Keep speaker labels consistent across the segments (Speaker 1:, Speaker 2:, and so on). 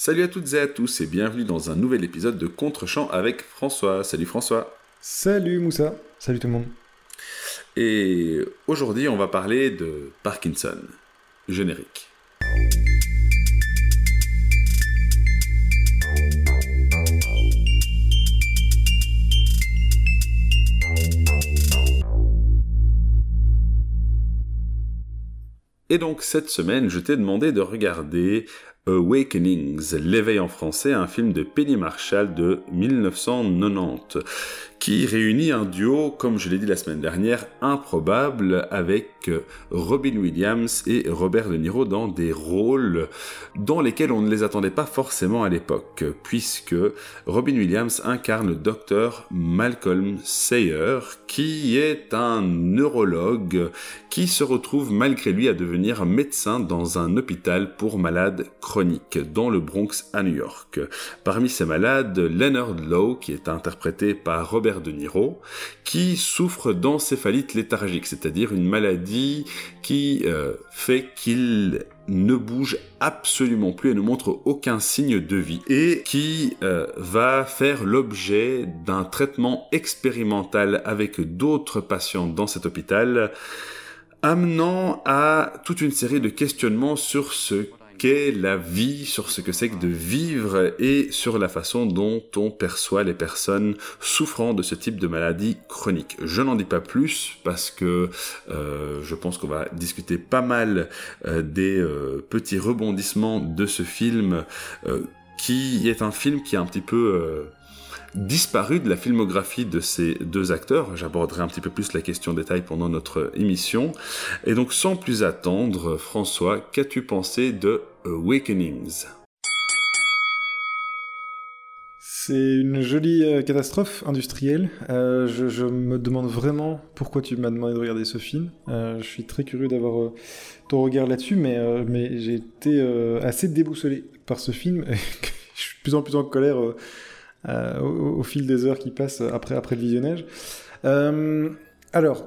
Speaker 1: Salut à toutes et à tous et bienvenue dans un nouvel épisode de Contre-champ avec François. Salut François.
Speaker 2: Salut Moussa. Salut tout le monde.
Speaker 1: Et aujourd'hui, on va parler de Parkinson. Générique. Et donc cette semaine, je t'ai demandé de regarder Awakenings, l'éveil en français, un film de Penny Marshall de 1990 qui réunit un duo, comme je l'ai dit la semaine dernière, improbable avec Robin Williams et Robert De Niro dans des rôles dans lesquels on ne les attendait pas forcément à l'époque, puisque Robin Williams incarne le docteur Malcolm Sayer, qui est un neurologue qui se retrouve malgré lui à devenir médecin dans un hôpital pour malades chroniques dans le Bronx à New York. Parmi ces malades, Leonard Lowe, qui est interprété par Robert de Niro, qui souffre d'encéphalite léthargique, c'est-à-dire une maladie qui euh, fait qu'il ne bouge absolument plus et ne montre aucun signe de vie et qui euh, va faire l'objet d'un traitement expérimental avec d'autres patients dans cet hôpital amenant à toute une série de questionnements sur ce qu'est la vie, sur ce que c'est que de vivre et sur la façon dont on perçoit les personnes souffrant de ce type de maladie chronique. Je n'en dis pas plus parce que euh, je pense qu'on va discuter pas mal euh, des euh, petits rebondissements de ce film qui est un film qui est un petit peu disparu de la filmographie de ces deux acteurs. J'aborderai un petit peu plus la question détail pendant notre émission. Et donc sans plus attendre, François, qu'as-tu pensé de Awakenings?
Speaker 2: C'est une jolie euh, catastrophe industrielle. Euh, je, me demande vraiment pourquoi tu m'as demandé de regarder ce film. Euh, je suis très curieux d'avoir ton regard là-dessus, mais, mais j'ai été assez déboussolé par ce film. je suis de plus en plus en colère euh, au, fil des heures qui passent après, après le visionnage. Euh, alors,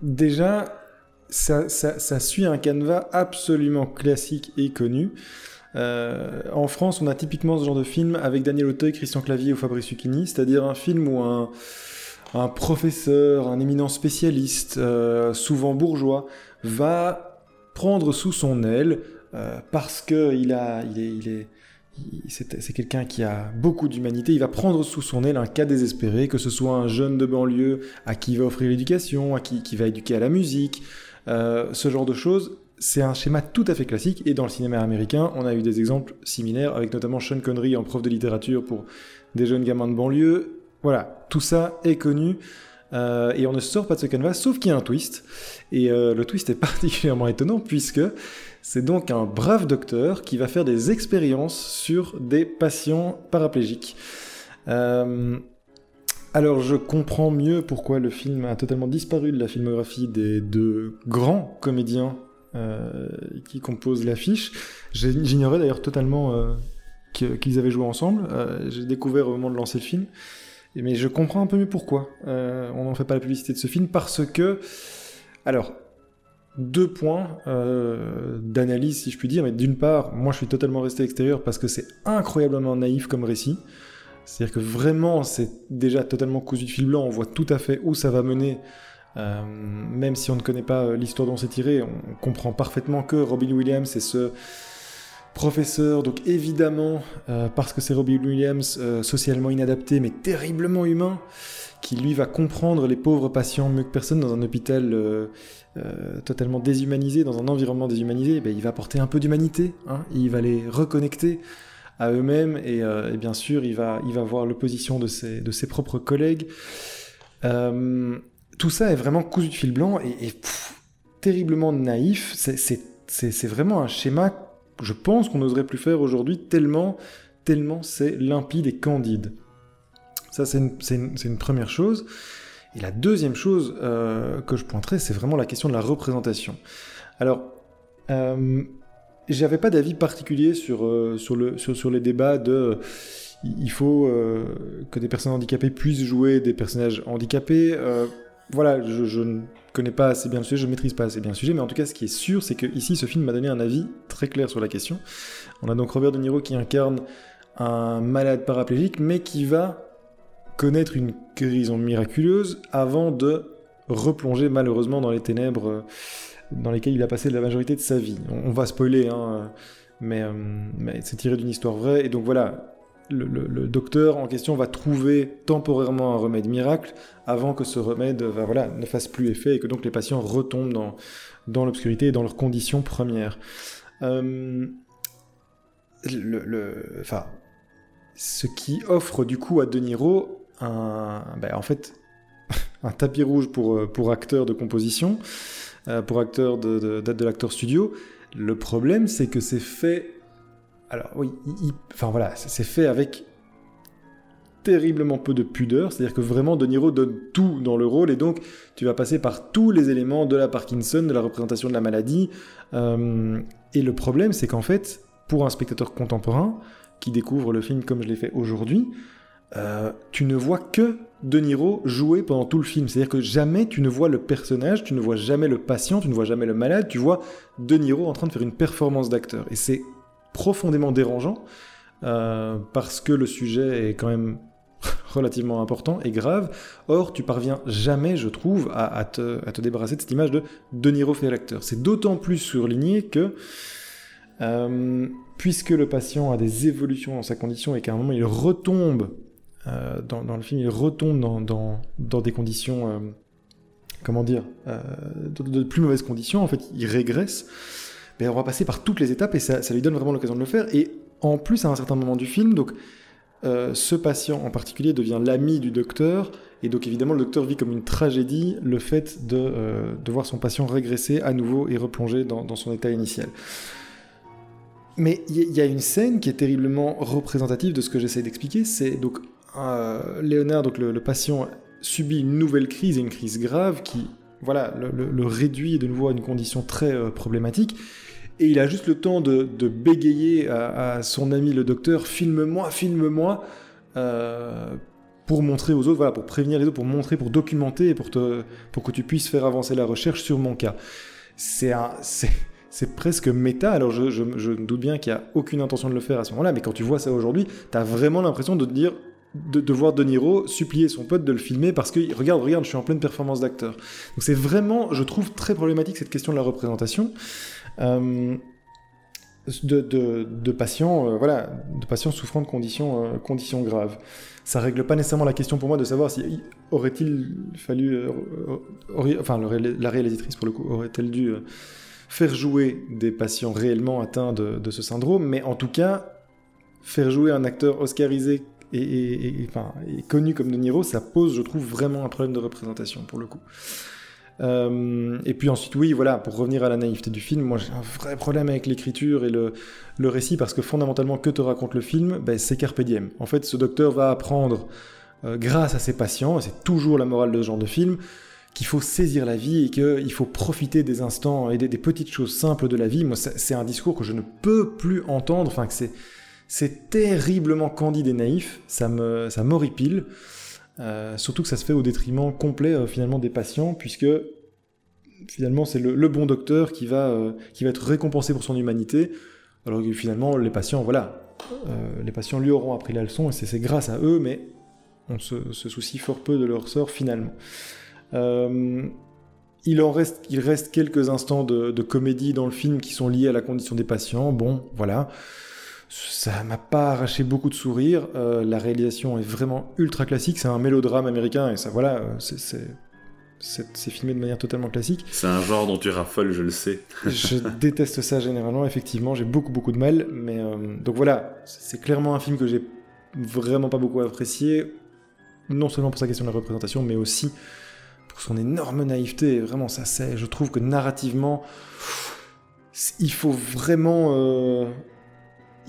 Speaker 2: déjà, ça, ça, suit un canevas absolument classique et connu. Euh, en France, on a typiquement ce genre de film avec Daniel Auteuil, Christian Clavier ou Fabrice Lucchini, c'est-à-dire un film où un, un, professeur, un éminent spécialiste, souvent bourgeois, va prendre sous son aile parce qu'il a, il il est c'est quelqu'un qui a beaucoup d'humanité. Il va prendre sous son aile un cas désespéré, que ce soit un jeune de banlieue à qui il va offrir l'éducation, à qui, qui va éduquer à la musique, euh, ce genre de choses. C'est un schéma tout à fait classique. Et dans le cinéma américain, on a eu des exemples similaires, avec notamment Sean Connery en prof de littérature pour des jeunes gamins de banlieue. Voilà, tout ça est connu. Euh, et on ne sort pas de ce canevas, sauf qu'il y a un twist. Et euh, le twist est particulièrement étonnant, puisque c'est donc un brave docteur qui va faire des expériences sur des patients paraplégiques. Euh, alors je comprends mieux pourquoi le film a totalement disparu de la filmographie des deux grands comédiens euh, qui composent l'affiche. J'ignorais d'ailleurs totalement euh, qu'ils avaient joué ensemble. J'ai découvert au moment de lancer le film. Mais je comprends un peu mieux pourquoi on n'en fait pas la publicité de ce film parce que... Alors, deux points euh, d'analyse, si je puis dire. Mais d'une part, moi je suis totalement resté extérieur parce que c'est incroyablement naïf comme récit. C'est-à-dire que vraiment, c'est déjà totalement cousu de fil blanc. On voit tout à fait où ça va mener. Euh, même si on ne connaît pas l'histoire dont c'est tiré, on comprend parfaitement que Robin Williams est ce professeur, donc évidemment, euh, parce que c'est Robin Williams, socialement inadapté, mais terriblement humain, qui lui va comprendre les pauvres patients mieux que personne dans un hôpital euh, euh, totalement déshumanisé, dans un environnement déshumanisé, ben, il va apporter un peu d'humanité, hein, il va les reconnecter à eux-mêmes et, euh, bien sûr il va, il va voir l'opposition de ses, de ses propres collègues. tout ça est vraiment cousu de fil blanc et, terriblement naïf. C'est vraiment un schéma, je pense qu'on n'oserait plus faire aujourd'hui tellement, tellement c'est limpide et candide. Ça, c'est une, première chose. Et la deuxième chose euh, que je pointerai, c'est vraiment la question de la représentation. Alors, euh, j'avais pas d'avis particulier sur, euh, sur, le, sur, les débats de il faut que des personnes handicapées puissent jouer des personnages handicapés. voilà, je, connais pas assez bien le sujet, je maîtrise pas assez bien le sujet, mais en tout cas, ce qui est sûr, c'est que ici, ce film m'a donné un avis très clair sur la question. On a donc Robert De Niro qui incarne un malade paraplégique, mais qui va connaître une guérison miraculeuse avant de replonger malheureusement dans les ténèbres euh, dans lesquelles il a passé la majorité de sa vie. On, va spoiler, hein, mais, euh, mais c'est tiré d'une histoire vraie, et donc voilà, le, docteur en question va trouver temporairement un remède miracle avant que ce remède voilà, ne fasse plus effet et que donc les patients retombent dans, dans l'obscurité et dans leurs conditions premières. Euh, le, enfin, ce qui offre du coup à De Niro un, ben, en fait, un tapis rouge pour, pour acteur de composition, euh, pour acteur de, de, de l'acteur studio. Le problème, c'est que c'est fait alors oui, enfin voilà, c'est fait avec terriblement peu de pudeur, c'est-à-dire que vraiment De Niro donne tout dans le rôle et donc tu vas passer par tous les éléments de la Parkinson, de la représentation de la maladie. Euh, et le problème, c'est qu'en fait, pour un spectateur contemporain qui découvre le film comme je l'ai fait aujourd'hui, euh, tu ne vois que De Niro jouer pendant tout le film. C'est-à-dire que jamais tu ne vois le personnage, tu ne vois jamais le patient, tu ne vois jamais le malade, tu vois De Niro en train de faire une performance d'acteur. Et c'est profondément dérangeant, euh, parce que le sujet est quand même relativement important et grave. Or, tu parviens jamais, je trouve, à, te, à débarrasser de cette image de De Niro fait l'acteur. C'est d'autant plus surligné que, euh, puisque le patient a des évolutions dans sa condition et qu'à un moment il retombe euh, dans, le film, il retombe dans, des conditions, comment dire, de, de, plus mauvaises conditions, en fait, il régresse on va passer par toutes les étapes et ça, lui donne vraiment l'occasion de le faire. Et en plus, à un certain moment du film, donc euh, ce patient en particulier devient l'ami du docteur, et donc évidemment le docteur vit comme une tragédie le fait euh, de voir son patient régresser à nouveau et replonger dans, son état initial. Mais il y, a une scène qui est terriblement représentative de ce que j'essaie d'expliquer, c'est donc euh, Léonard, donc le, patient, subit une nouvelle crise, et une crise grave qui voilà, le, réduit de nouveau à une condition très problématique, et il a juste le temps de, bégayer à, son ami le docteur filme-moi, filme-moi, euh, pour montrer aux autres, voilà, pour prévenir les autres, pour montrer, pour documenter, pour, pour que tu puisses faire avancer la recherche sur mon cas. C'est presque méta. Alors je, je, je doute bien qu'il n'y a aucune intention de le faire à ce moment-là, mais quand tu vois ça aujourd'hui, tu as vraiment l'impression de te dire, de, voir De Niro supplier son pote de le filmer parce que regarde, regarde, je suis en pleine performance d'acteur. Donc c'est vraiment, je trouve très problématique cette question de la représentation. Euh, de, patients, euh, voilà, de patients souffrant de conditions, euh, conditions graves. Ça règle pas nécessairement la question pour moi de savoir si aurait-il fallu, enfin la réalisatrice pour le coup, aurait-elle dû faire jouer des patients réellement atteints de, ce syndrome, mais en tout cas, faire jouer un acteur oscarisé et, connu comme De Niro, ça pose, je trouve, vraiment un problème de représentation pour le coup. Euh, et puis ensuite, oui, voilà, pour revenir à la naïveté du film, moi j'ai un vrai problème avec l'écriture et le, le, récit parce que fondamentalement, que te raconte le film? Ben, C'est Carpe Diem. En fait, ce docteur va apprendre, euh, grâce à ses patients, et c'est toujours la morale de ce genre de film, qu'il faut saisir la vie et qu'il faut profiter des instants et des, petites choses simples de la vie. Moi, c'est un discours que je ne peux plus entendre, enfin que c'est. C'est terriblement candide et naïf, ça me ça m'horripile. Euh, surtout que ça se fait au détriment complet euh, finalement des patients, puisque finalement c'est le, bon docteur qui va, euh, qui va être récompensé pour son humanité, alors que finalement les patients, voilà, les patients lui auront appris la leçon et c'est grâce à eux, mais on se, soucie fort peu de leur sort finalement. il en reste, il reste quelques instants de, comédie dans le film qui sont liés à la condition des patients. Bon, voilà ça m'a pas arraché beaucoup de sourires. Euh, la réalisation est vraiment ultra classique. C'est un mélodrame américain et ça, voilà, euh, c'est filmé de manière totalement classique.
Speaker 1: C'est un genre dont tu raffoles, je le sais.
Speaker 2: je déteste ça généralement, effectivement. J'ai beaucoup, beaucoup de mal. Mais euh, donc voilà, c'est clairement un film que j'ai vraiment pas beaucoup apprécié. Non seulement pour sa question de la représentation, mais aussi pour son énorme naïveté. Vraiment, ça c'est. Je trouve que narrativement, il faut vraiment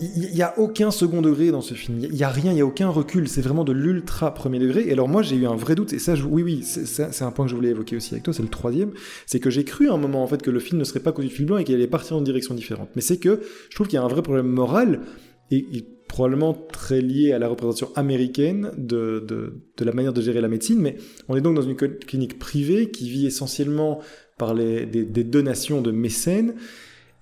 Speaker 2: il n'y a aucun second degré dans ce film. Il n'y a rien, il n'y a aucun recul. C'est vraiment de l'ultra premier degré. Et alors moi, j'ai eu un vrai doute. Et ça, oui, oui, c'est un point que je voulais évoquer aussi avec toi. C'est le troisième. C'est que j'ai cru à un moment en fait que le film ne serait pas connu du film blanc et qu'il allait partir une direction différente. Mais c'est que je trouve qu'il y a un vrai problème moral. Et, probablement très lié à la représentation américaine de, de, la manière de gérer la médecine, mais on est donc dans une clinique privée qui vit essentiellement par les, des donations de mécènes.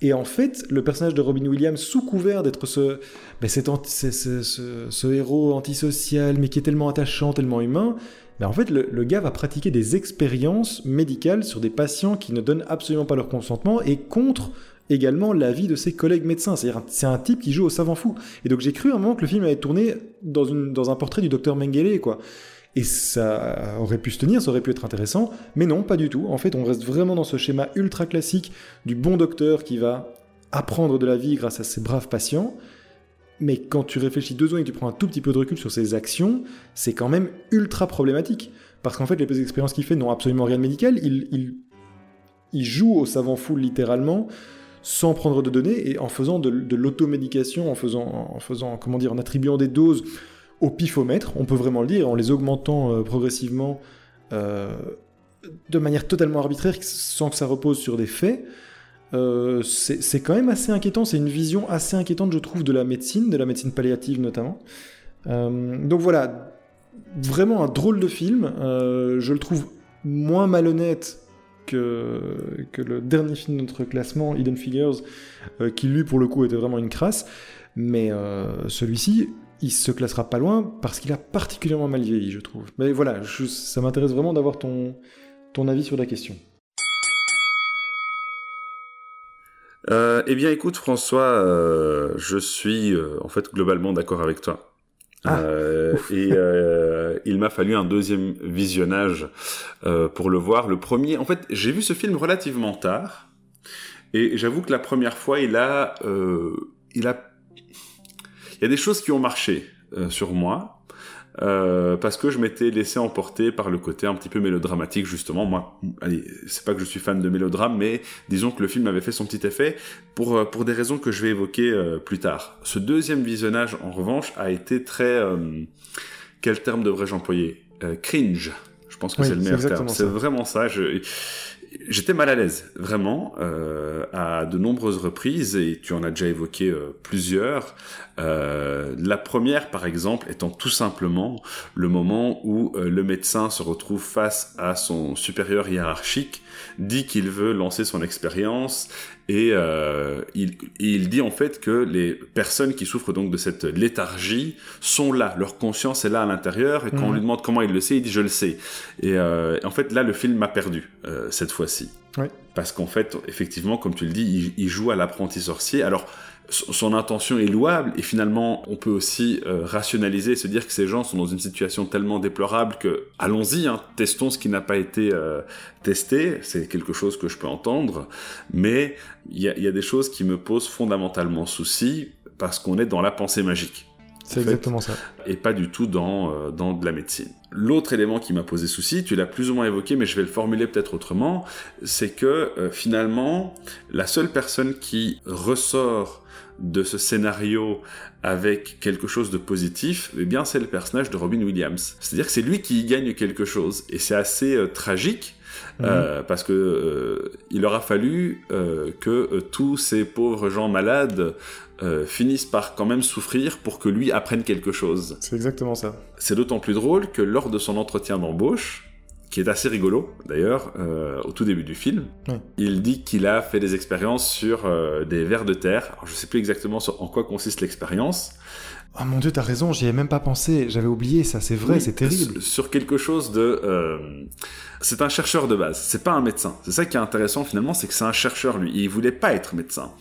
Speaker 2: Et en fait, le personnage de Robin Williams, sous couvert d'être ce, ben cet ce, ce, ce, héros antisocial, mais qui est tellement attachant, tellement humain, ben en fait, le, le, gars va pratiquer des expériences médicales sur des patients qui ne donnent absolument pas leur consentement et contre également l'avis de ses collègues médecins. C'est-à-dire, c'est un type qui joue au savant fou. Et donc, j'ai cru à un moment que le film avait tourné dans, une, dans un portrait du docteur Mengele, quoi. Et ça aurait pu se tenir, ça aurait pu être intéressant, mais non, pas du tout. En fait, on reste vraiment dans ce schéma ultra classique du bon docteur qui va apprendre de la vie grâce à ses braves patients. Mais quand tu réfléchis deux secondes et que tu prends un tout petit peu de recul sur ses actions, c'est quand même ultra problématique. Parce qu'en fait, les expériences qu'il fait n'ont absolument rien de médical. Il, joue au savant fou littéralement sans prendre de données et en faisant de, de l'automédication, en faisant, en faisant, comment dire, en attribuant des doses au pifomètre, on peut vraiment le dire, en les augmentant euh, progressivement euh, de manière totalement arbitraire, sans que ça repose sur des faits. Euh, c'est quand même assez inquiétant, c'est une vision assez inquiétante, je trouve, de la médecine, de la médecine palliative notamment. donc voilà, vraiment un drôle de film. je le trouve moins malhonnête que, que, le dernier film de notre classement, Hidden Figures, qui lui, pour le coup, était vraiment une crasse. Mais celui-ci, il se classera pas loin parce qu'il a particulièrement mal vieilli, je trouve. Mais voilà, ça m'intéresse vraiment d'avoir ton, ton avis sur la question.
Speaker 1: Euh, eh bien, écoute, François, euh, je suis euh, en fait globalement d'accord avec toi. Ah, et il m'a fallu un deuxième visionnage pour le voir. Le premier, en fait, j'ai vu ce film relativement tard, et j'avoue que la première fois, il a, il a y a des choses qui ont marché euh, sur moi. Euh, parce que je m'étais laissé emporter par le côté un petit peu mélodramatique justement. Moi, allez, c'est pas que je suis fan de mélodrame, mais disons que le film avait fait son petit effet pour euh, pour des raisons que je vais évoquer plus tard. Ce deuxième visionnage, en revanche, a été très quel terme devrais-je employer? Cringe. Je pense que c'est le meilleur terme. C'est vraiment ça. Je j'étais mal à l'aise, vraiment, euh, à de nombreuses reprises, et tu en as déjà évoqué euh, plusieurs. Euh, la première, par exemple, étant tout simplement le moment où le médecin se retrouve face à son supérieur hiérarchique, dit qu'il veut lancer son expérience, et euh, il, il, dit en fait que les personnes qui souffrent donc de cette léthargie sont là, leur conscience est là à l'intérieur, et quand on mhm. lui demande comment il le sait, il dit je le sais. Et euh, en fait là, le film m'a perdu euh, cette fois-ci. Oui. Parce qu'en fait, effectivement, comme tu le dis, il, il joue à l'apprenti sorcier. Alors, son intention est louable et finalement on peut aussi euh, rationaliser et se dire que ces gens sont dans une situation tellement déplorable que allons-y, hein, testons ce qui n'a pas été euh, testé, c'est quelque chose que je peux entendre, mais il y a, y a, des choses qui me posent fondamentalement souci parce qu'on est dans la pensée magique.
Speaker 2: C'est exactement ça.
Speaker 1: Et pas du tout dans, euh, dans de la médecine. L'autre élément qui m'a posé souci, tu l'as plus ou moins évoqué, mais je vais le formuler peut-être autrement, c'est que finalement, la seule personne qui ressort de ce scénario avec quelque chose de positif, eh bien c'est le personnage de Robin Williams. C'est-à-dire que c'est lui qui y gagne quelque chose et c'est assez euh, tragique euh, mhm. parce que euh, il aura fallu que tous ces pauvres gens malades finissent par quand même souffrir pour que lui apprenne quelque chose.
Speaker 2: C'est exactement ça.
Speaker 1: C'est d'autant plus drôle que lors de son entretien d'embauche, qui est assez rigolo d'ailleurs, euh, au tout début du film. Il dit qu'il a fait des expériences sur euh, des vers de terre. Alors, je sais plus exactement en quoi consiste l'expérience.
Speaker 2: Oh mon dieu, t'as raison, j'y ai même pas pensé, j'avais oublié ça, c'est vrai, c'est terrible.
Speaker 1: Sur quelque chose de... Euh, c'est un chercheur de base, c'est pas un médecin. C'est ça qui est intéressant finalement, c'est que c'est un chercheur lui, il voulait pas être médecin.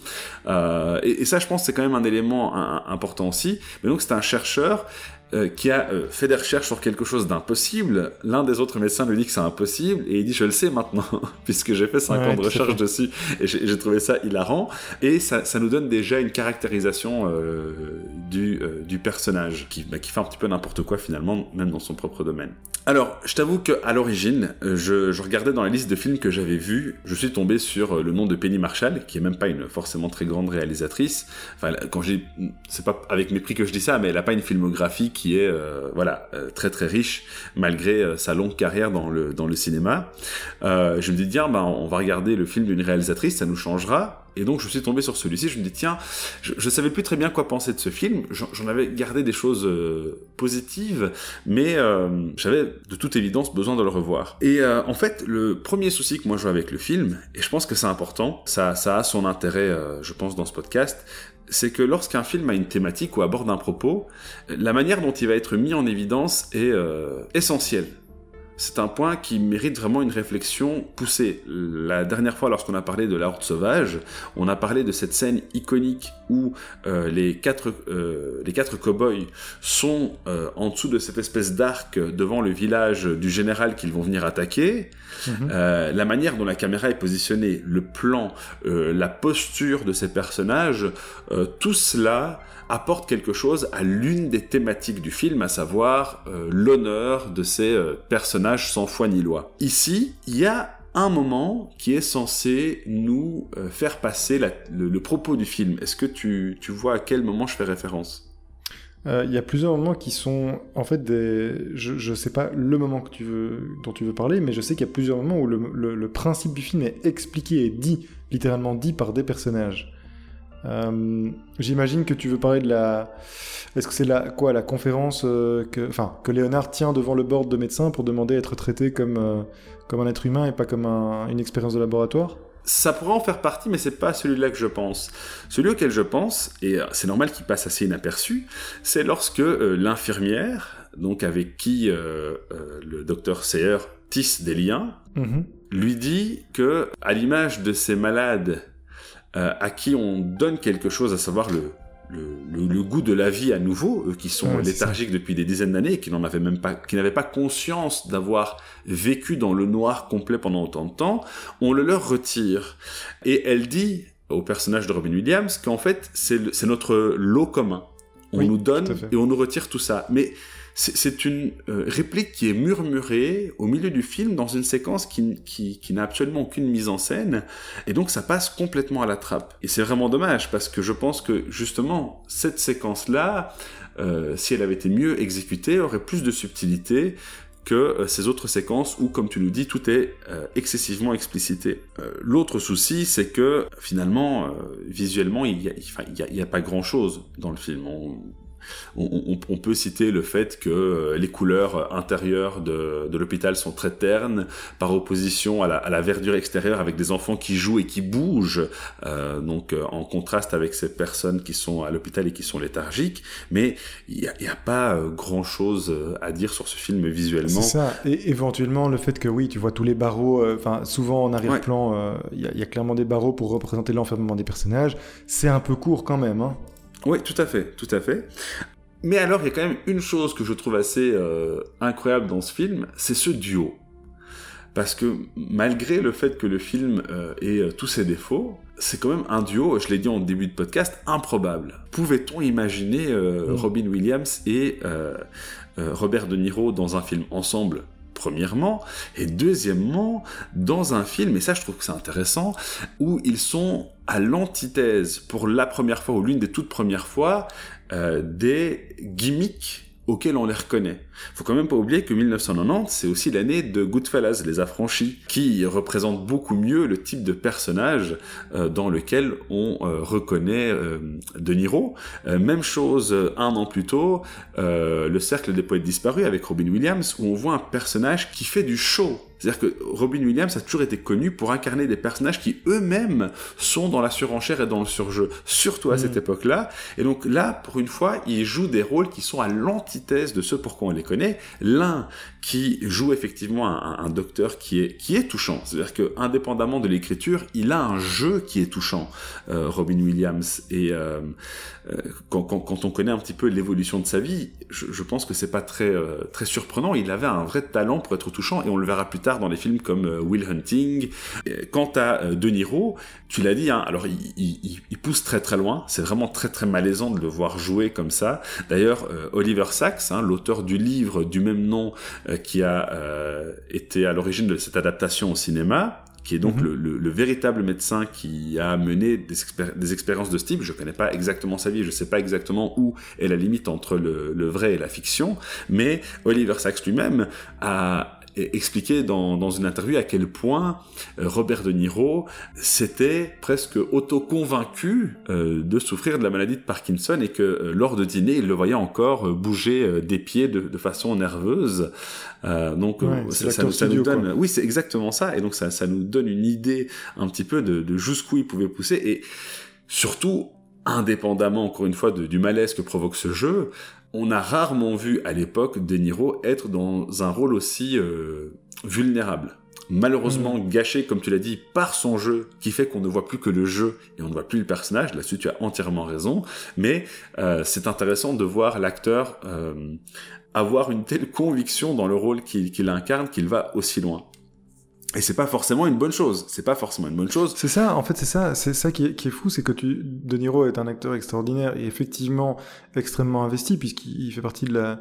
Speaker 1: Euh, et, et, ça je pense c'est quand même un élément important aussi. Mais donc c'est un chercheur euh, qui a euh, fait des recherches sur quelque chose d'impossible. L'un des autres médecins lui dit que c'est impossible et il dit je le sais maintenant puisque j'ai fait 5 ans de recherche dessus et j'ai trouvé ça hilarant et ça, ça, nous donne déjà une caractérisation euh, du, euh, du, personnage qui, bah, qui fait un petit peu n'importe quoi finalement même dans son propre domaine. Alors je t'avoue que à l'origine je, je, regardais dans la liste de films que j'avais vus je suis tombé sur le nom de Penny Marshall qui est même pas une forcément très grande réalisatrice. Enfin quand j'ai c'est pas avec mépris que je dis ça mais elle a pas une filmographie qui est voilà très très riche malgré sa longue carrière dans le dans le cinéma. je me dis tiens, ben, on va regarder le film d'une réalisatrice, ça nous changera. Et donc je suis tombé sur celui-ci, je me dis tiens, je, savais plus très bien quoi penser de ce film, j'en avais gardé des choses euh, positives, mais euh, j'avais de toute évidence besoin de le revoir. Et euh, en fait, le premier souci que moi j'ai avec le film, et je pense que c'est important, ça a son intérêt, je pense, dans ce podcast, c'est que lorsqu'un film a une thématique ou aborde un propos, la manière dont il va être mis en évidence est essentielle c'est un point qui mérite vraiment une réflexion poussée. La dernière fois, lorsqu'on a parlé de la horde sauvage, on a parlé de cette scène iconique où euh, les quatre euh, les quatre cow-boys sont euh, en dessous de cette espèce d'arc devant le village du général qu'ils vont venir attaquer. Mhm. la manière dont la caméra est positionnée, le plan, la posture de ces personnages, tout cela apporte quelque chose à l'une des thématiques du film, à savoir euh, l'honneur de ces euh, personnages sans foi ni loi. Ici, il y a un moment qui est censé nous euh, faire passer le, propos du film. Est-ce que tu, vois à quel moment je fais référence?
Speaker 2: Il y a plusieurs moments qui sont en fait des. Je ne sais pas le moment que tu veux, dont tu veux parler, mais je sais qu'il y a plusieurs moments où le, principe du film est expliqué et dit, littéralement dit par des personnages. Euh, j'imagine que tu veux parler de la. Est-ce que c'est la quoi la conférence euh, que enfin que Léonard tient devant le board de médecins pour demander à être traité comme euh, comme un être humain et pas comme une expérience de laboratoire?
Speaker 1: Ça pourrait en faire partie, mais c'est pas celui-là que je pense. Celui auquel je pense, et c'est normal qu'il passe assez inaperçu, c'est lorsque l'infirmière, donc avec qui le docteur Sayer tisse des liens, mm-hmm. lui dit que, à l'image de ces malades euh, à qui on donne quelque chose, à savoir le, le, goût de la vie à nouveau, eux qui sont léthargiques depuis des dizaines d'années et qui n'en avaient même pas, qui n'avaient pas conscience d'avoir vécu dans le noir complet pendant autant de temps, on le leur retire. Et elle dit au personnage de Robin Williams qu'en fait c'est notre lot commun. On nous donne et on nous retire tout ça. Mais c'est une euh, réplique qui est murmurée au milieu du film dans une séquence qui, qui, n'a absolument aucune mise en scène et donc ça passe complètement à la trappe et c'est vraiment dommage parce que je pense que justement cette séquence là euh, si elle avait été mieux exécutée aurait plus de subtilité que euh, ces autres séquences où, comme tu nous dis, tout est excessivement explicité. L'autre souci, c'est que finalement, visuellement, il n'y a, pas grand-chose dans le film. On, peut citer le fait que euh, les couleurs intérieures de, l'hôpital sont très ternes, par opposition à la, verdure extérieure avec des enfants qui jouent et qui bougent, euh, donc euh, en contraste avec ces personnes qui sont à l'hôpital et qui sont léthargiques. Mais il n'y a, pas grand-chose à dire sur ce film visuellement.
Speaker 2: C'est ça. Et éventuellement, le fait que oui, tu vois tous les barreaux, enfin souvent en arrière-plan, il y, a clairement des barreaux pour représenter l'enfermement des personnages. C'est un peu court quand même. Hein.
Speaker 1: Oui, tout à fait, tout à fait. Mais alors, il y a quand même une chose que je trouve assez euh, incroyable dans ce film, c'est ce duo. Parce que malgré le fait que le film euh, ait euh, tous ses défauts, c'est quand même un duo, je l'ai dit en début de podcast, improbable. Pouvait-on imaginer mm. Robin Williams et Robert De Niro dans un film ensemble? Premièrement, et deuxièmement, dans un film, et ça je trouve que c'est intéressant, où ils sont à l'antithèse pour la première fois, ou l'une des toutes premières fois, euh, des gimmicks auxquels on les reconnaît. Faut quand même pas oublier que 1990, c'est aussi l'année de Goodfellas, Les Affranchis, qui représente beaucoup mieux le type de personnage euh, dans lequel on euh, reconnaît De Niro. même chose un an plus tôt, Le Cercle des Poètes Disparus avec Robin Williams, où on voit un personnage qui fait du show c'est-à-dire que Robin Williams a toujours été connu pour incarner des personnages qui eux-mêmes sont dans la surenchère et dans le surjeu, surtout à mm. cette époque-là. Et donc là, pour une fois, il joue des rôles qui sont à l'antithèse de ceux pour quoi on les connaît. L'un qui joue effectivement un, docteur qui est, qui est touchant. C'est-à-dire que indépendamment de l'écriture, il a un jeu qui est touchant, euh, Robin Williams. Et euh, euh, quand, quand, on connaît un petit peu l'évolution de sa vie, je, pense que c'est pas très, très surprenant. Il avait un vrai talent pour être touchant et on le verra plus tard dans des films comme Will Hunting. Quant à De Niro, tu l'as dit, hein, alors il, pousse très très loin, c'est vraiment très très malaisant de le voir jouer comme ça. D'ailleurs, Oliver Sacks, hein, l'auteur du livre du même nom qui a été à l'origine de cette adaptation au cinéma, qui est donc
Speaker 2: Mhm.
Speaker 1: le, le- le véritable médecin qui a mené des, des expériences de ce type. Je connais pas exactement sa vie, je sais pas exactement où est la limite entre le, le vrai et la fiction, mais Oliver Sacks lui-même a expliqué dans, dans une interview à quel point euh, Robert De Niro s'était presque auto-convaincu euh, de souffrir de la maladie de Parkinson et que euh, lors de dîner, il le voyait encore bouger des pieds de, de façon nerveuse. Euh, donc
Speaker 2: Ouais,
Speaker 1: ça, nous donne,
Speaker 2: quoi.
Speaker 1: oui, c'est exactement ça. Et donc ça, ça nous donne une idée un petit peu de, de jusqu'où il pouvait pousser et surtout indépendamment encore une fois de- du malaise que provoque ce jeu, on a rarement vu à l'époque De Niro être dans un rôle aussi euh, vulnérable. Malheureusement gâché, comme tu l'as dit, par son jeu, qui fait qu'on ne voit plus que le jeu et on ne voit plus le personnage. Là-dessus, tu as entièrement raison. Mais euh, c'est intéressant de voir l'acteur euh, avoir une telle conviction dans le rôle qu'il qu'il incarne qu'il va aussi loin. Et c'est pas forcément une bonne chose. C'est pas forcément une bonne chose.
Speaker 2: C'est ça, en fait, c'est ça, c'est ça qui est, fou, c'est que tu, De Niro est un acteur extraordinaire et effectivement extrêmement investi puisqu'il fait partie de la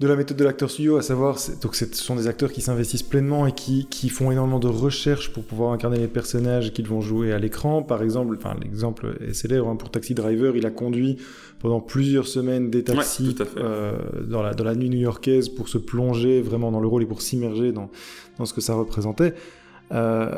Speaker 2: de la méthode de l'acteur studio, à savoir, donc ce sont des acteurs qui s'investissent pleinement et qui, qui font énormément de recherches pour pouvoir incarner les personnages qu'ils vont jouer à l'écran. Par exemple, enfin l'exemple est célèbre hein, pour Taxi Driver, il a conduit pendant plusieurs semaines des taxis
Speaker 1: Ouais,
Speaker 2: euh, dans, la, dans la nuit new-yorkaise pour se plonger vraiment dans le rôle et pour s'immerger dans, dans ce que ça représentait. Euh,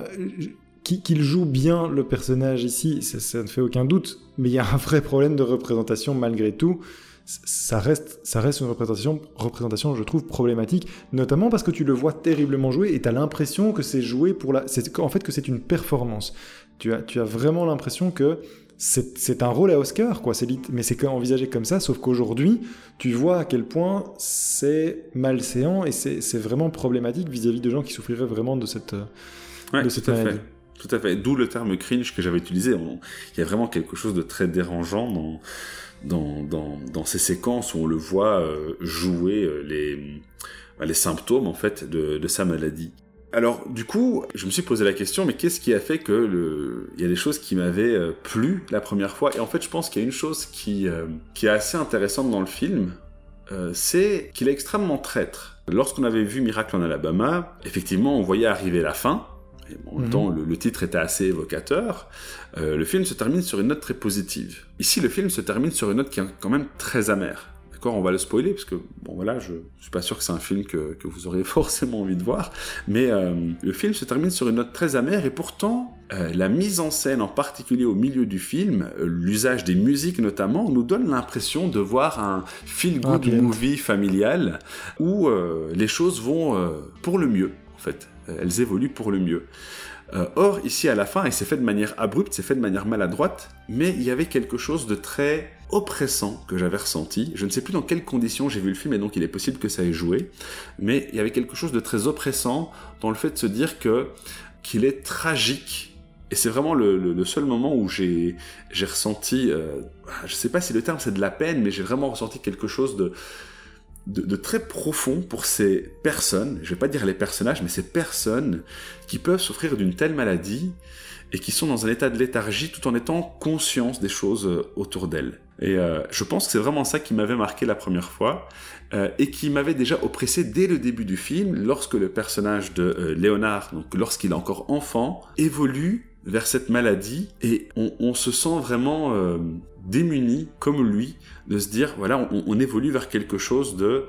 Speaker 2: qui- qu'il joue bien le personnage ici, ça, ça ne fait aucun doute, mais il y a un vrai problème de représentation malgré tout. Ça reste, ça reste une représentation, représentation, je trouve, problématique, notamment parce que tu le vois terriblement jouer et tu as l'impression que c'est joué pour la. En fait, que c'est une performance. Tu as, tu as vraiment l'impression que c'est un rôle à Oscar, quoi. Mais c'est envisagé comme ça, sauf qu'aujourd'hui, tu vois à quel point c'est malséant et c'est vraiment problématique vis-à-vis de gens qui souffriraient vraiment de cette,
Speaker 1: Ouais,
Speaker 2: de cette
Speaker 1: tout à
Speaker 2: maladie.
Speaker 1: fait. Tout à fait. D'où le terme cringe que j'avais utilisé. Il y a vraiment quelque chose de très dérangeant dans, dans, ces séquences où on le voit euh, jouer euh, les, bah, les symptômes en fait de, sa maladie. Alors du coup, je me suis posé la question, mais qu'est-ce qui a fait que il y a des choses qui m'avaient euh, plu la première fois? Et en fait, je pense qu'il y a une chose qui, est assez intéressante dans le film, c'est qu'il est extrêmement traître. Lorsqu'on avait vu Miracle en Alabama, effectivement, on voyait arriver la fin. Et en même
Speaker 2: Mhm.
Speaker 1: temps, le, le titre était assez évocateur. Euh, le film se termine sur une note très positive. Ici, le film se termine sur une note qui est quand même très amère. D'accord, on va le spoiler parce que bon voilà, je, je suis pas sûr que c'est un film que, que vous aurez forcément envie de voir, mais euh, le film se termine sur une note très amère et pourtant euh, la mise en scène, en particulier au milieu du film, euh, l'usage des musiques notamment, nous donne l'impression de voir un feel-good
Speaker 2: end.
Speaker 1: movie familial où les choses vont pour le mieux en fait. Euh, Elles évoluent pour le mieux. Euh, or, ici à la fin, et c'est fait de manière abrupte, c'est fait de manière maladroite, mais il y avait quelque chose de très oppressant que j'avais ressenti. Je ne sais plus dans quelles conditions j'ai vu le film, et donc il est possible que ça ait joué, mais il y avait quelque chose de très oppressant dans le fait de se dire que qu'il est tragique. Et c'est vraiment le, seul moment où j'ai ressenti, euh, je sais pas si le terme c'est de la peine, mais j'ai vraiment ressenti quelque chose de, de, de très profond pour ces personnes, je vais pas dire les personnages, mais ces personnes qui peuvent souffrir d'une telle maladie et qui sont dans un état de léthargie tout en étant conscience des choses euh, autour d'elles. Et euh, je pense que c'est vraiment ça qui m'avait marqué la première fois euh, et qui m'avait déjà oppressé dès le début du film lorsque le personnage de euh, Léonard, donc lorsqu'il est encore enfant, évolue vers cette maladie et on, on se sent vraiment euh, démuni comme lui de se dire voilà on, on évolue vers quelque chose de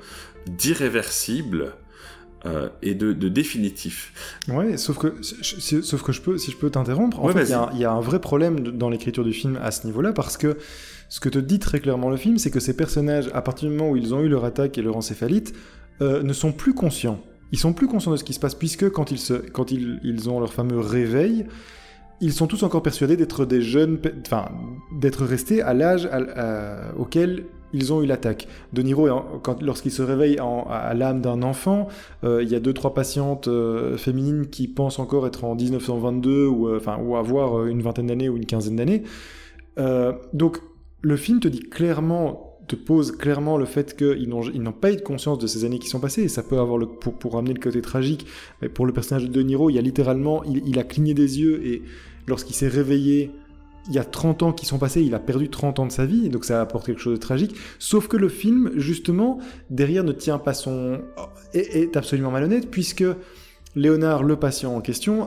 Speaker 1: d'irréversible euh, et de, de définitif.
Speaker 2: Ouais, sauf que, je- sauf que je peux, si je peux t'interrompre, en
Speaker 1: Ouais,
Speaker 2: fait, il y, a un- il y a un vrai problème de- dans l'écriture du film à ce niveau-là, parce que ce que te dit très clairement le film, c'est que ces personnages, à partir du moment où ils ont eu leur attaque et leur encéphalite, euh, ne sont plus conscients. Ils sont plus conscients de ce qui se passe, puisque quand ils, se, quand ils, ils ont leur fameux réveil, ils sont tous encore persuadés d'être des jeunes, enfin, d'être restés à l'âge auquel ils ont eu l'attaque. De Niro, lorsqu'il se réveille à l'âme d'un enfant, euh, il y a deux trois patientes euh, féminines qui pensent encore être en 1922 ou euh, enfin ou avoir une vingtaine d'années ou une quinzaine d'années. Donc le film te dit clairement te pose clairement le fait qu'ils n'ont pas eu de conscience de ces années qui sont passées et ça peut avoir le pour pour amener le côté tragique mais pour le personnage de De Niro il y a littéralement il a cligné des yeux et lorsqu'il s'est réveillé il y a 30 ans qui sont passés, il a perdu 30 ans de sa vie, donc ça apporte quelque chose de tragique. Sauf que le film, justement, derrière ne tient pas son... est, absolument malhonnête, puisque Léonard, le patient en question,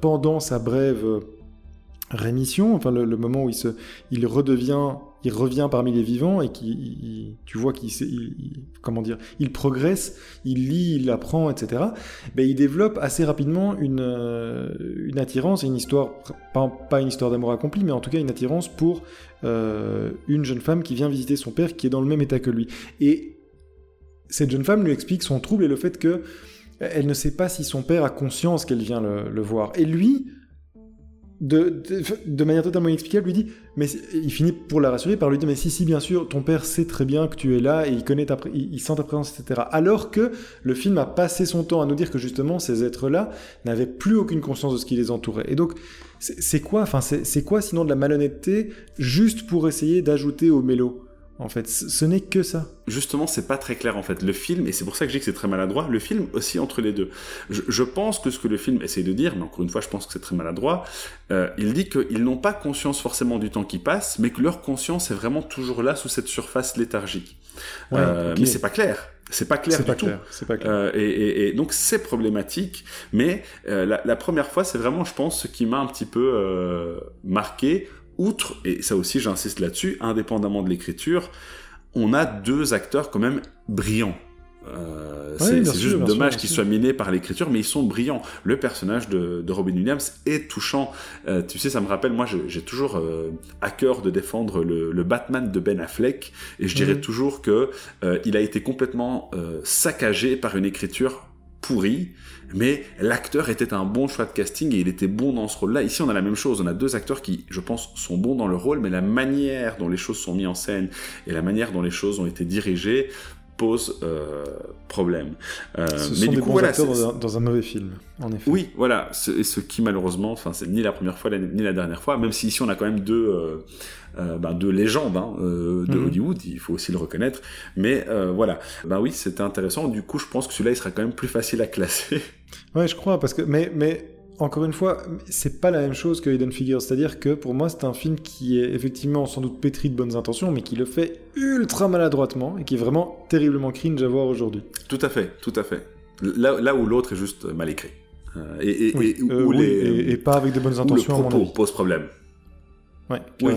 Speaker 2: pendant sa brève rémission, enfin le, moment où il, se, il redevient, il revient parmi les vivants et qui, tu vois qu'il, comment dire, il progresse, il lit, il apprend, etc. Ben, il développe assez rapidement une, euh, une attirance et une histoire, pas, une histoire d'amour accompli, mais en tout cas une attirance pour euh, une jeune femme qui vient visiter son père qui est dans le même état que lui. Et cette jeune femme lui explique son trouble et le fait que elle ne sait pas si son père a conscience qu'elle vient le voir. Et lui, de, de, manière totalement inexplicable, lui dit, mais il finit pour la rassurer par lui dire, mais si, si, bien sûr, ton père sait très bien que tu es là et il connaît ta, il, sent ta présence, etc. Alors que le film a passé son temps à nous dire que justement ces êtres-là n'avaient plus aucune conscience de ce qui les entourait. Et donc, c'est quoi, enfin, c'est quoi sinon de la malhonnêteté juste pour essayer d'ajouter au mélo? En fait. Ce n'est que ça.
Speaker 1: Justement, c'est pas très clair en fait. Le film, et c'est pour ça que je dis que c'est très maladroit, le film aussi entre les deux. Je, pense que ce que le film essaie de dire, mais encore une fois, je pense que c'est très maladroit, euh, il dit qu'ils n'ont pas conscience forcément du temps qui passe, mais que leur conscience est vraiment toujours là sous cette surface léthargique. Euh, mais c'est pas clair. C'est pas clair du tout.
Speaker 2: C'est pas clair.
Speaker 1: Euh, et, donc c'est problématique. Mais la, la, première fois, c'est vraiment, je pense, ce qui m'a un petit peu marqué outre, et ça aussi j'insiste là-dessus, indépendamment de l'écriture, on a deux acteurs quand même brillants. Euh, c'est juste dommage qu'ils soient minés par l'écriture, mais ils sont brillants. Le personnage de, Robin Williams est touchant. Euh, tu sais, ça me rappelle, moi, j'ai toujours euh, à cœur de défendre le, Batman de Ben Affleck, et je dirais mhm. toujours que il a été complètement saccagé par une écriture pourri, mais l'acteur était un bon choix de casting et il était bon dans ce rôle-là. Ici, on a la même chose. On a deux acteurs qui, je pense, sont bons dans le rôle, mais la manière dont les choses sont mises en scène et la manière dont les choses ont été dirigées pose euh, problème.
Speaker 2: Euh, ce mais sont du des coup, bons acteurs dans un, mauvais film, en effet.
Speaker 1: Oui, voilà. Ce, ce qui, malheureusement, enfin, c'est ni la première fois ni la dernière fois, même si ici on a quand même deux. Euh, euh, ben, de légende hein, euh, de mhm. Hollywood, il faut aussi le reconnaître. Mais euh, voilà, ben oui, c'était intéressant. Du coup, je pense que celui-là, il sera quand même plus facile à classer.
Speaker 2: Ouais, je crois, parce que mais mais encore une fois, c'est pas la même chose que Hidden Figures. C'est-à-dire que pour moi, c'est un film qui est effectivement sans doute pétri de bonnes intentions, mais qui le fait ultra maladroitement et qui est vraiment terriblement cringe à voir aujourd'hui.
Speaker 1: Tout à fait, tout à fait. Là, là où l'autre est juste mal écrit.
Speaker 2: et, et, et, pas avec de bonnes intentions.
Speaker 1: le propos pose problème.
Speaker 2: Ouais, oui.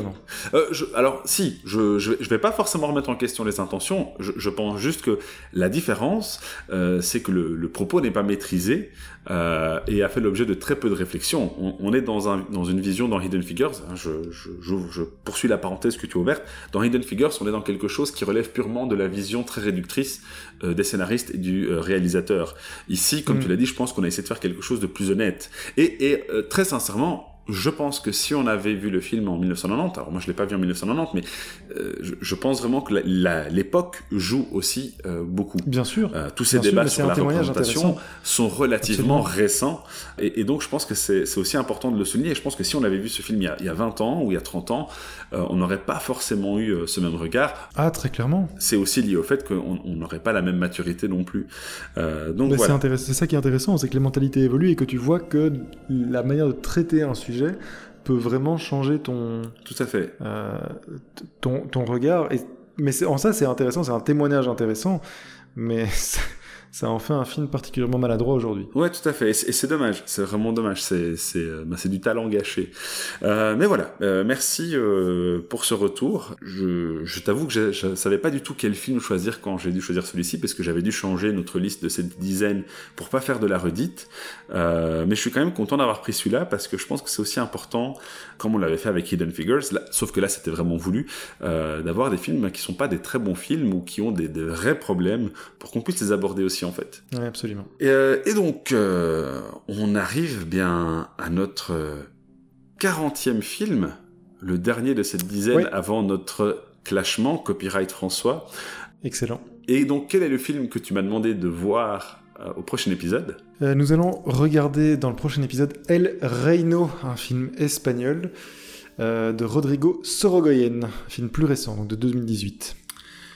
Speaker 1: Euh, je, alors, si, je, je, vais pas forcément remettre en question les intentions. Je, je pense juste que la différence, euh, c'est que le, le propos n'est pas maîtrisé euh, et a fait l'objet de très peu de réflexion. On, on, est dans, un, dans une vision dans Hidden Figures. Hein, je, je, poursuis la parenthèse que tu as ouverte. Dans Hidden Figures, on est dans quelque chose qui relève purement de la vision très réductrice euh, des scénaristes et du euh, réalisateur. Ici, comme mm. tu l'as dit, je pense qu'on a essayé de faire quelque chose de plus honnête. Et, et euh, très sincèrement, je pense que si on avait vu le film en 1990, alors moi je l'ai pas vu en 1990, mais euh, je, pense vraiment que l'époque joue aussi euh, beaucoup.
Speaker 2: Bien sûr.
Speaker 1: Euh, tous ces débats sur la représentation sont relativement récents, et, donc je pense que c'est aussi important de le souligner. Et je pense que si on avait vu ce film il y a, il y a 20 ans ou il y a 30 ans, on n'aurait pas forcément eu ce même regard.
Speaker 2: Ah, très clairement.
Speaker 1: C'est aussi lié au fait qu'on n'aurait pas la même maturité non plus. donc voilà.
Speaker 2: C'est ça qui est intéressant, c'est que les mentalités évoluent et que tu vois que la manière de traiter un sujet peut vraiment changer ton
Speaker 1: tout à fait.
Speaker 2: euh, ton, ton regard. Et mais en ça c'est intéressant c'est un témoignage intéressant mais ça en fait un film particulièrement maladroit aujourd'hui.
Speaker 1: Ouais, tout à fait. Et c'est dommage. C'est vraiment dommage. C'est c'est euh, bah, du talent gâché. Euh, mais voilà. Euh, merci pour ce retour. Je, t'avoue que je, je savais pas du tout quel film choisir quand j'ai dû choisir celui-ci parce que j'avais dû changer notre liste de cette dizaine pour pas faire de la redite. Mais je suis quand même content d'avoir pris celui-là parce que je pense que c'est aussi important, comme on l'avait fait avec Hidden Figures. Sauf que là, c'était vraiment voulu d'avoir des films qui sont pas des très bons films ou qui ont des vrais problèmes pour qu'on puisse les aborder aussi en fait.
Speaker 2: Oui, absolument.
Speaker 1: Et, euh, donc, euh, on arrive bien à notre 40e film, le dernier de cette dizaine avant notre clashement, copyright François.
Speaker 2: Excellent.
Speaker 1: Et donc, quel est le film que tu m'as demandé de voir euh, au prochain épisode?
Speaker 2: Nous allons regarder dans le prochain épisode El Reino, un film espagnol de Rodrigo Sorogoyen, un film plus récent, donc de 2018.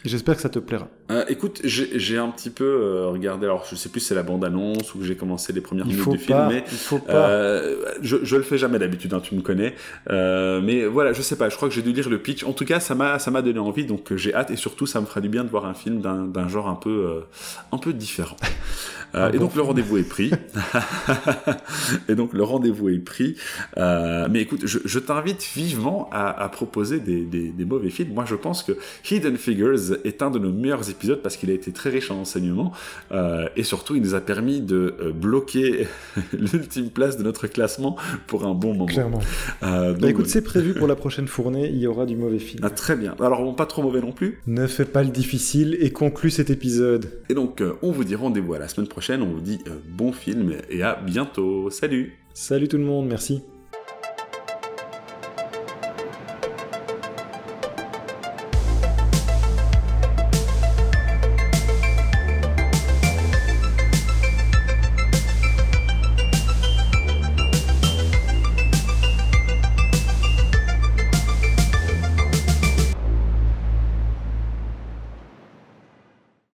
Speaker 2: J'espère que ça te plaira.
Speaker 1: euh, écoute, j'ai un petit peu euh, regardé, alors je sais plus si c'est la bande-annonce ou que j'ai commencé les premières minutes du film, mais
Speaker 2: il faut pas.
Speaker 1: Euh, je, je le fais jamais d'habitude, hein, tu me connais. mais voilà, je sais pas, je crois que j'ai dû lire le pitch. En tout cas, ça m'a ça m'a donné envie, donc j'ai hâte et surtout ça me fera du bien de voir un film d'un genre un peu un peu différent. Ah et donc le rendez-vous est pris. et donc le rendez-vous est pris. mais écoute, je, je t'invite vivement à, à proposer des, des, des, mauvais films. Moi, je pense que Hidden Figures est un de nos meilleurs épisode parce qu'il a été très riche en enseignements euh, et surtout il nous a permis de euh, bloquer l'ultime place de notre classement pour un bon moment.
Speaker 2: Clairement. Euh, bah, écoute, c'est prévu pour la prochaine fournée, il y aura du mauvais film.
Speaker 1: Ah, très bien. Alors pas trop mauvais non plus.
Speaker 2: Ne fais pas le difficile et conclue cet épisode.
Speaker 1: Et donc on vous dit rendez-vous à la semaine on vous dit bon film et à bientôt. Salut
Speaker 2: Salut tout le monde, merci.